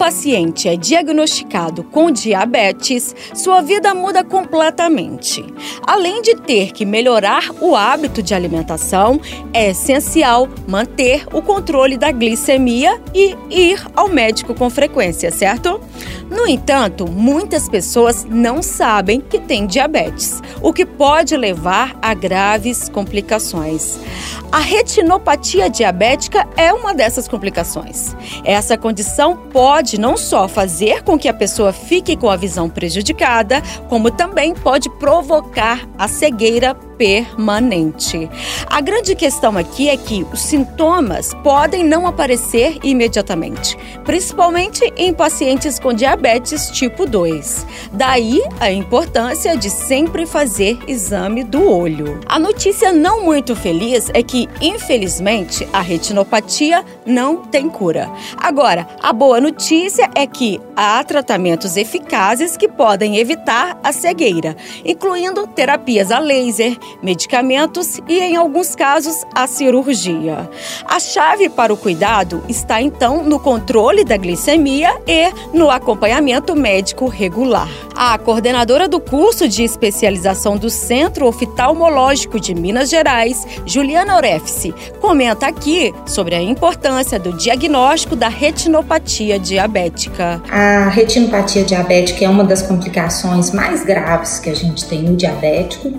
Paciente é diagnosticado com diabetes, sua vida muda completamente. Além de ter que melhorar o hábito de alimentação, é essencial manter o controle da glicemia e ir ao médico com frequência, certo? No entanto, muitas pessoas não sabem que têm diabetes, o que pode levar a graves complicações. A retinopatia diabética é uma dessas complicações. Essa condição pode não só fazer com que a pessoa fique com a visão prejudicada, como também pode provocar a cegueira permanente. A grande questão aqui é que os sintomas podem não aparecer imediatamente, principalmente em pacientes com diabetes tipo 2. Daí a importância de sempre fazer exame do olho. A notícia não muito feliz é que, infelizmente, a retinopatia não tem cura. Agora, a boa notícia é que há tratamentos eficazes que podem evitar a cegueira, incluindo terapias a laser, medicamentos e, em alguns casos, a cirurgia. A chave para o cuidado está então no controle da glicemia e no acompanhamento médico regular. A coordenadora do curso de especialização do Centro Oftalmológico de Minas Gerais, Juliana Orefse, comenta aqui sobre a importância do diagnóstico da retinopatia diabética. A retinopatia diabética é uma das complicações mais graves que a gente tem no diabético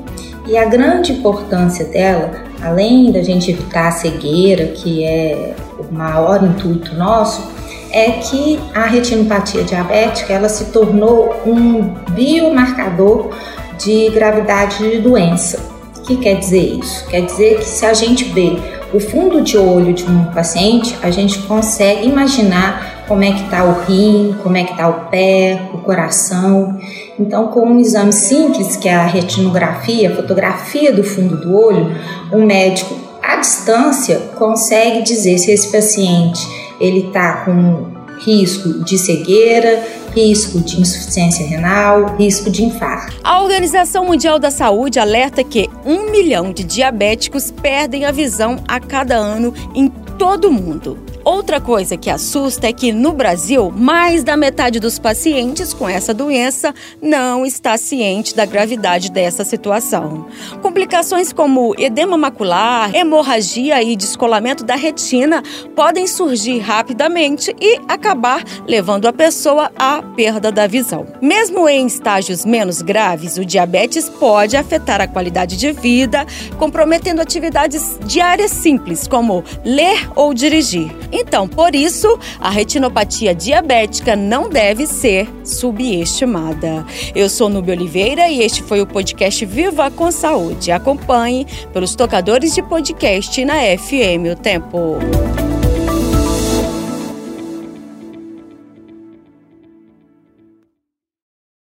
e a grande importância dela, além da gente evitar a cegueira, que é o maior intuito nosso, é que a retinopatia diabética ela se tornou um biomarcador de gravidade de doença. O que quer dizer isso? Quer dizer que se a gente vê o fundo de olho de um paciente, a gente consegue imaginar como é que está o rim, como é que está o pé, o coração. Então, com um exame simples, que é a retinografia, a fotografia do fundo do olho, o médico à distância consegue dizer se esse paciente ele está com risco de cegueira, risco de insuficiência renal, risco de infarto. A Organização Mundial da Saúde alerta que um milhão de diabéticos perdem a visão a cada ano em todo o mundo. Outra coisa que assusta é que no Brasil, mais da metade dos pacientes com essa doença não está ciente da gravidade dessa situação. Complicações como edema macular, hemorragia e descolamento da retina podem surgir rapidamente e acabar levando a pessoa à perda da visão. Mesmo em estágios menos graves, o diabetes pode afetar a qualidade de vida, comprometendo atividades diárias simples, como ler ou dirigir. Então, por isso, a retinopatia diabética não deve ser subestimada. Eu sou Nubia Oliveira e este foi o podcast Viva com Saúde. Acompanhe pelos tocadores de podcast na FM O Tempo.